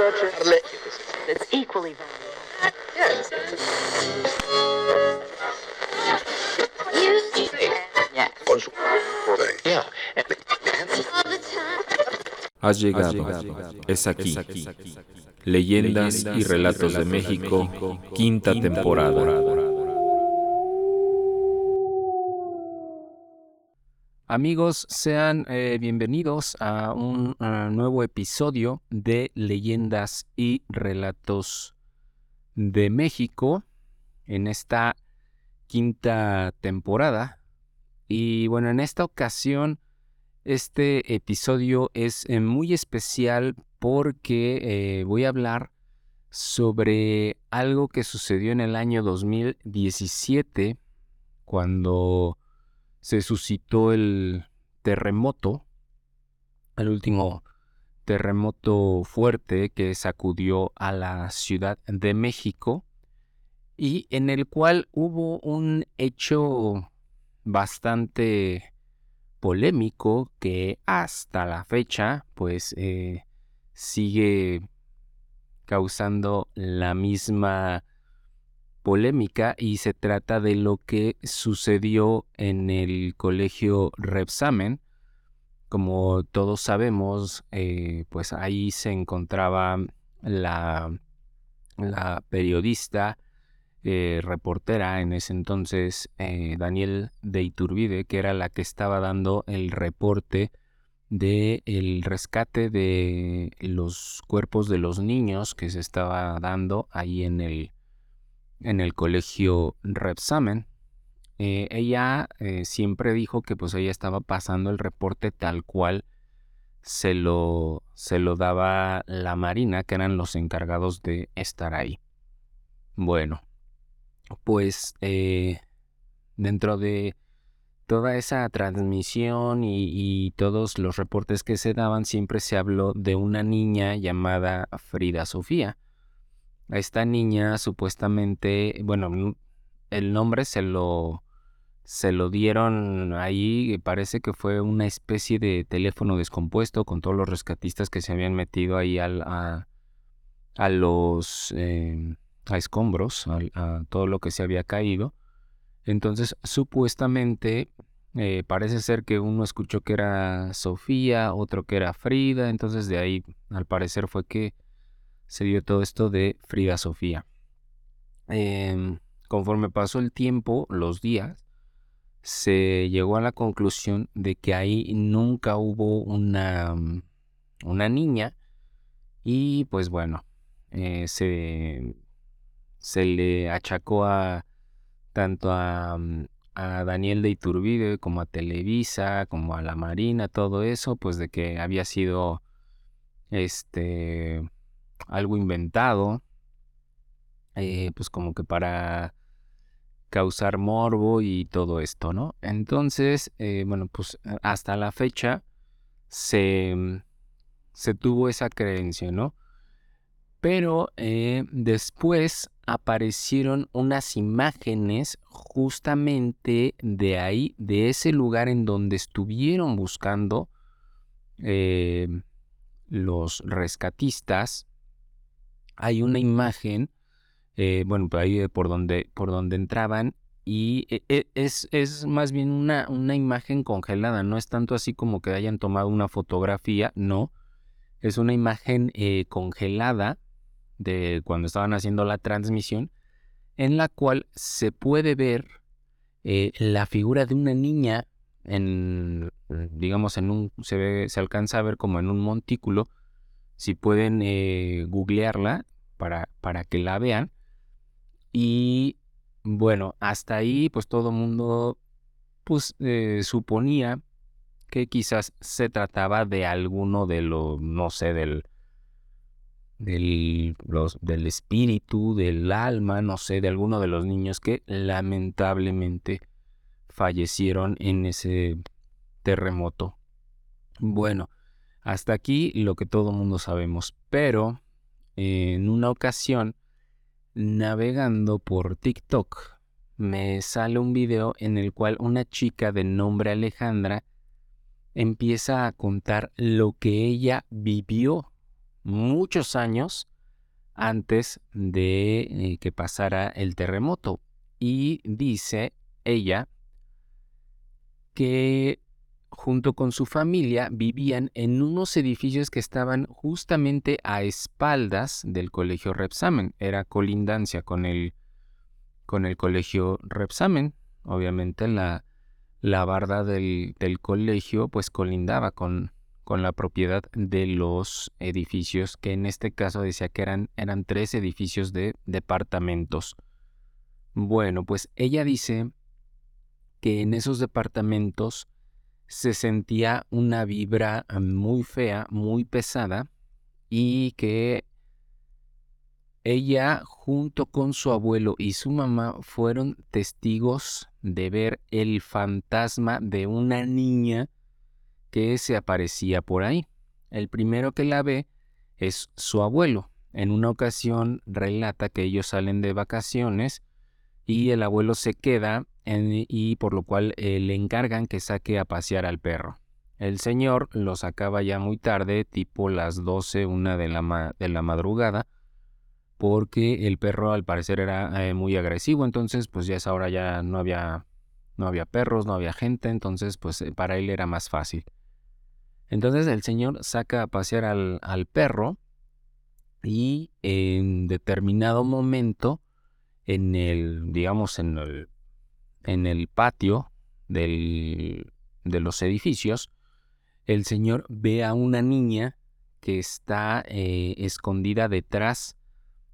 It's equally Has llegado. Es aquí. Leyendas y relatos de México, quinta temporada. Amigos, sean eh, bienvenidos a un nuevo episodio de Leyendas y Relatos de México en esta quinta temporada. Y bueno, en esta ocasión, este episodio es eh, muy especial porque eh, voy a hablar sobre algo que sucedió en el año 2017 cuando se suscitó el terremoto, el último terremoto fuerte que sacudió a la Ciudad de México y en el cual hubo un hecho bastante polémico que hasta la fecha pues eh, sigue causando la misma polémica y se trata de lo que sucedió en el colegio Repsamen. Como todos sabemos, eh, pues ahí se encontraba la, periodista, eh, reportera en ese entonces, eh, Daniel de Iturbide, que era la que estaba dando el reporte de el rescate de los cuerpos de los niños que se estaba dando ahí en el en el colegio Repsamen. Eh, ella eh, siempre dijo que pues ella estaba pasando el reporte tal cual se lo, se lo daba la Marina, que eran los encargados de estar ahí. Bueno, pues eh, dentro de toda esa transmisión y, y, todos los reportes que se daban, siempre se habló de una niña llamada Frida Sofía. Esta niña supuestamente, bueno, el nombre se lo, se lo dieron ahí, parece que fue una especie de teléfono descompuesto con todos los rescatistas que se habían metido ahí al, a, a, los em, a escombros, a, todo lo que se había caído. Entonces, supuestamente, eh, parece ser que uno escuchó que era Sofía, otro que era Frida, entonces de ahí, al parecer, fue que se dio todo esto de Frida Sofía. Em, conforme pasó el tiempo, los días, se llegó a la conclusión de que ahí nunca hubo una, mm, una niña y pues bueno, eh, se, se, le achacó a tanto a, mm, a Daniel de Iturbide como a Televisa, como a la Marina, todo eso, pues de que había sido este algo inventado, eh, pues como que para causar morbo y todo esto, ¿no? Entonces, eh, bueno, pues hasta la fecha se, mm, se tuvo esa creencia, ¿no? Pero eh, después aparecieron unas imágenes justamente de ahí, de ese lugar en donde estuvieron buscando los rescatistas hay una imagen, eh, bueno, por ahí por donde, por donde entraban, y e, e, es, es más bien una, una, imagen congelada, no es tanto así como que hayan tomado una fotografía, no, es una imagen eh, congelada de cuando estaban haciendo la transmisión, en la cual se puede ver eh, la figura de una niña en, digamos, en un, se, ve, se alcanza a ver como en un montículo, si pueden eh, googlearla para, para que la vean. Y bueno, hasta ahí pues todo el mundo pues eh, suponía que quizás se trataba de alguno de los, no sé, del, del, los, del espíritu, del alma, no sé, de alguno de los niños que lamentablemente fallecieron en ese terremoto. Bueno, hasta aquí lo que todo mundo sabemos, pero en una ocasión, navegando por TikTok, me sale un video en el cual una chica de nombre Alejandra empieza a contar lo que ella vivió muchos años antes de eh, que pasara el terremoto. Y dice ella que junto con su familia vivían en unos edificios que estaban justamente a espaldas del colegio Repsamen. Era colindancia con el, con el colegio Repsamen. Obviamente la, la barda del, del colegio pues colindaba con, con la propiedad de los edificios, que en este caso decía que eran, eran tres edificios de departamentos. Bueno, pues ella dice que en esos departamentos se sentía una vibra muy fea, muy pesada, y que ella junto con su abuelo y su mamá fueron testigos de ver el fantasma de una niña que se aparecía por ahí. El primero que la ve es su abuelo. En una ocasión relata que ellos salen de vacaciones y el abuelo se queda y por lo cual eh, le encargan que saque a pasear al perro. El señor lo sacaba ya muy tarde, tipo las 12, una de la, de la madrugada, porque el perro al parecer era eh, muy agresivo, entonces pues ya esa hora ya no había, no había perros, no había gente, entonces pues eh, para él era más fácil. Entonces el señor saca a pasear al, al perro y en determinado momento, en el, digamos, en el en el patio de los edificios, el Señor ve a una niña que está eh, escondida detrás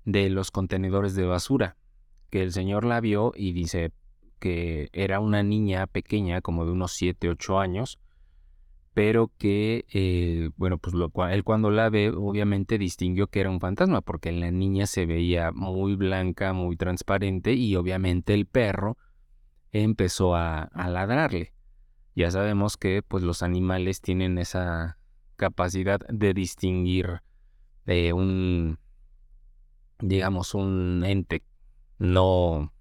de los contenedores de basura, que el Señor la vio y dice que era una niña pequeña, como de unos 7, 8 años, pero que, eh, bueno, pues él cuando la ve, obviamente distinguió que era un fantasma, porque la niña se veía muy blanca, muy transparente, y obviamente el perro empezó a, ladrarle. Ya sabemos que pues los animales tienen esa capacidad de distinguir de un digamos un ente no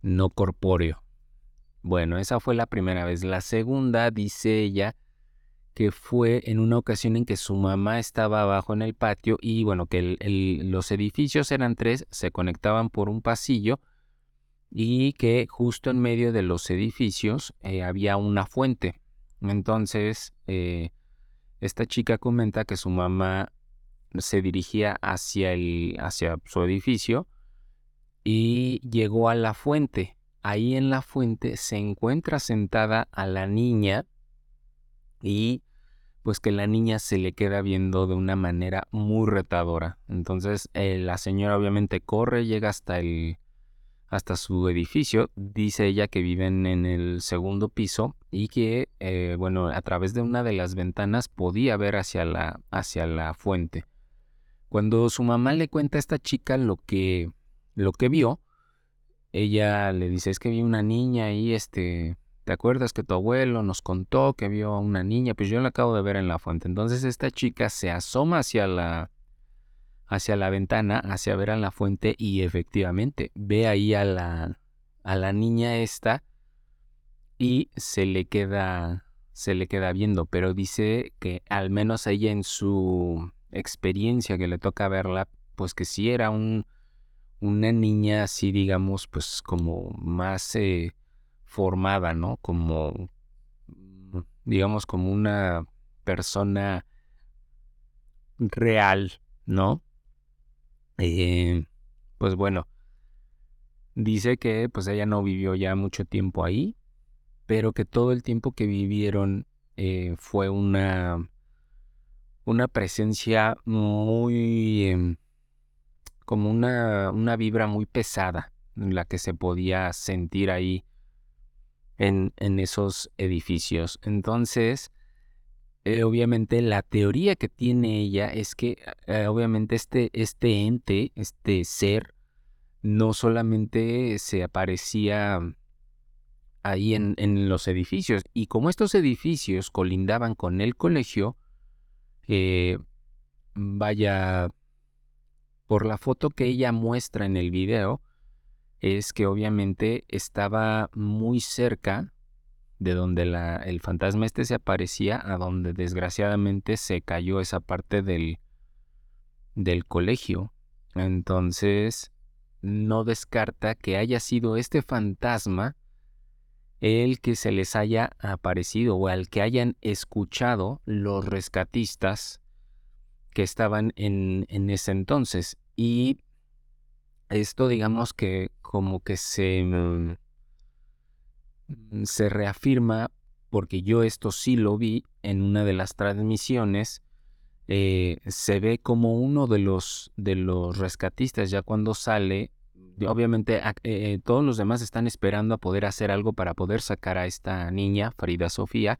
no corpóreo. Bueno, esa fue la primera vez. La segunda dice ella que fue en una ocasión en que su mamá estaba abajo en el patio y bueno, que los edificios eran tres, se conectaban por un pasillo y que justo en medio de los edificios eh, había una fuente. Entonces, eh, esta chica comenta que su mamá se dirigía hacia, el, hacia su edificio y llegó a la fuente. Ahí en la fuente se encuentra sentada a la niña y pues que la niña se le queda viendo de una manera muy retadora. Entonces eh, la señora obviamente corre, llega hasta el, hasta su edificio. Dice ella que viven en el segundo piso y que, eh, bueno, a través de una de las ventanas podía ver hacia la, hacia la fuente. Cuando su mamá le cuenta a esta chica lo que, lo que vio, ella le dice, es que vi una niña ahí, este, ¿te acuerdas que tu abuelo nos contó que vio a una niña? Pues yo la acabo de ver en la fuente. Entonces esta chica se asoma hacia la, hacia la ventana, hacia ver a la fuente y efectivamente ve ahí a la, a la niña esta y se le queda se le queda viendo, pero dice que al menos ella en su experiencia que le toca verla, pues que sí era un, una niña así, digamos, pues como más eh, formada, ¿no? Como, digamos, como una persona real, ¿no? Eh, pues bueno, dice que pues ella no vivió ya mucho tiempo ahí, pero que todo el tiempo que vivieron eh, fue una, una presencia muy, em, como una, una vibra muy pesada, en la que se podía sentir ahí en, en esos edificios. Entonces, eh, obviamente la teoría que tiene ella es que eh, obviamente este, este ente, este ser, no solamente se aparecía ahí en, en, los edificios, y como estos edificios colindaban con el colegio, eh, vaya, por la foto que ella muestra en el video, es que obviamente estaba muy cerca de donde la, el fantasma este se aparecía a donde desgraciadamente se cayó esa parte del, del colegio. Entonces, no descarta que haya sido este fantasma el que se les haya aparecido o al que hayan escuchado los rescatistas que estaban en, en ese entonces. Y esto digamos que como que se, mm, se reafirma porque yo esto sí lo vi en una de las transmisiones. Eh, se ve como uno de los, de los rescatistas ya cuando sale obviamente eh, todos los demás están esperando a poder hacer algo para poder sacar a esta niña, Farida Sofía,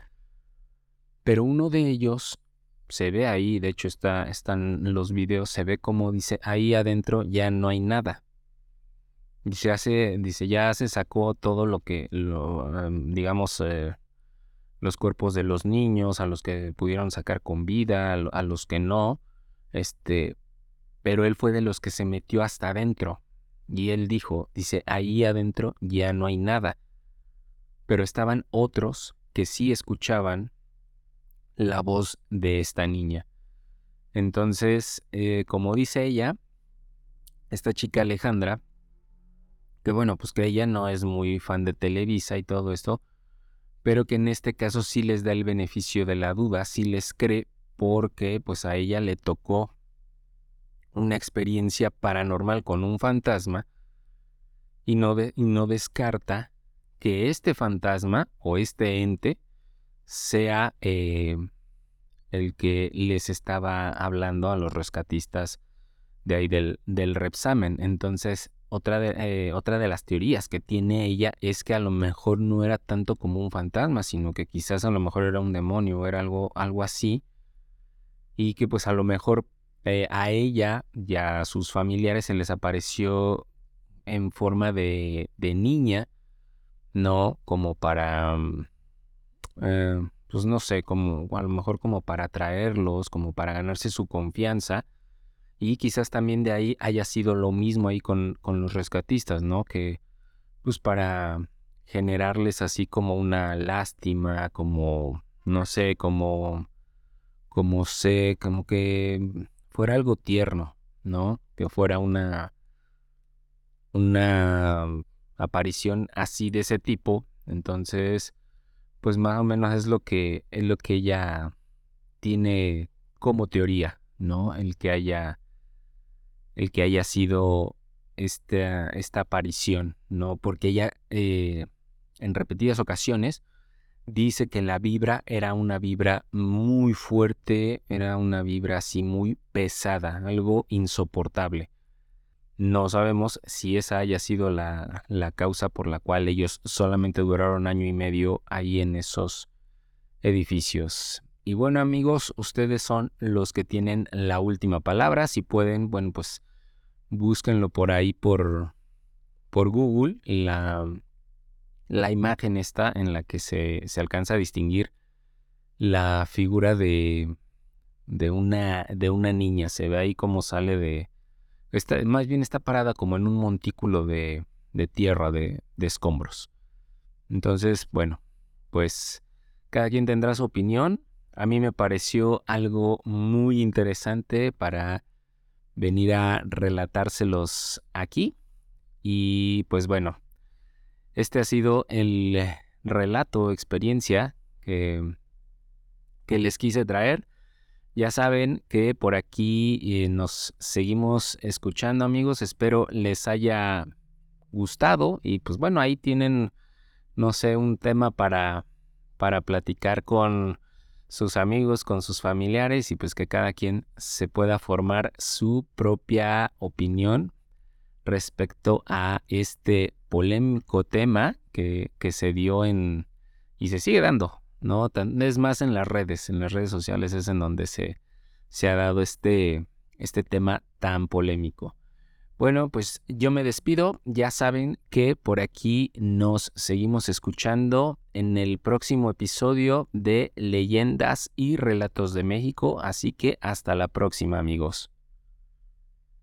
pero uno de ellos se ve ahí, de hecho está, están los videos, se ve como dice, ahí adentro ya no hay nada. Dice, hace, dice ya se sacó todo lo que, lo, digamos, eh, los cuerpos de los niños, a los que pudieron sacar con vida, a, a los que no, este, pero él fue de los que se metió hasta adentro. Y él dijo, dice, ahí adentro ya no hay nada. Pero estaban otros que sí escuchaban la voz de esta niña. Entonces, eh, como dice ella, esta chica Alejandra, que bueno, pues que ella no es muy fan de Televisa y todo esto, pero que en este caso sí les da el beneficio de la duda, sí les cree porque pues a ella le tocó una experiencia paranormal con un fantasma y no, y no descarta que este fantasma o este ente sea eh, el que les estaba hablando a los rescatistas de ahí del, del Repsamen. Entonces, otra de, eh, otra de las teorías que tiene ella es que a lo mejor no era tanto como un fantasma, sino que quizás a lo mejor era un demonio o era algo, algo así. Y que pues a lo mejor eh, a ella y a sus familiares se les apareció en forma de, de niña, ¿no? Como para, mm, eh, pues no sé, como a lo mejor como para atraerlos, como para ganarse su confianza. Y quizás también de ahí haya sido lo mismo ahí con, con los rescatistas, ¿no? Que pues para generarles así como una lástima, como, no sé, como, como sé, como que fuera algo tierno, ¿no? Que fuera una, una aparición así de ese tipo. Entonces, pues más o menos es lo que, es lo que ella tiene como teoría, ¿no? El que haya, el que haya sido esta, aparición, ¿no? Porque ella eh, en repetidas ocasiones dice que la vibra era una vibra muy fuerte, era una vibra así muy pesada, algo insoportable. No sabemos si esa haya sido la, la, causa por la cual ellos solamente duraron año y medio ahí en esos edificios. Y bueno amigos, ustedes son los que tienen la última palabra. Si pueden, bueno, pues búsquenlo por ahí por, por Google. La, la imagen está en la que se, se alcanza a distinguir la figura de, de, una, de una niña. Se ve ahí como sale de... Está, más bien está parada como en un montículo de, de tierra, de, de escombros. Entonces, bueno, pues cada quien tendrá su opinión. A mí me pareció algo muy interesante para venir a relatárselos aquí. Y pues bueno, este ha sido el eh, relato, experiencia que, que les quise traer. Ya saben que por aquí eh, nos seguimos escuchando amigos. Espero les haya gustado y pues bueno, ahí tienen, no sé, un tema para, para platicar con sus amigos, con sus familiares y pues que cada quien se pueda formar su propia opinión respecto a este polémico tema que, que se dio en y se sigue dando, ¿no? Es más en las redes, en las redes sociales es en donde se, se ha dado este, este tema tan polémico. Bueno, pues yo me despido. Ya saben que por aquí nos seguimos escuchando en el próximo episodio de Leyendas y Relatos de México. Así que hasta la próxima amigos.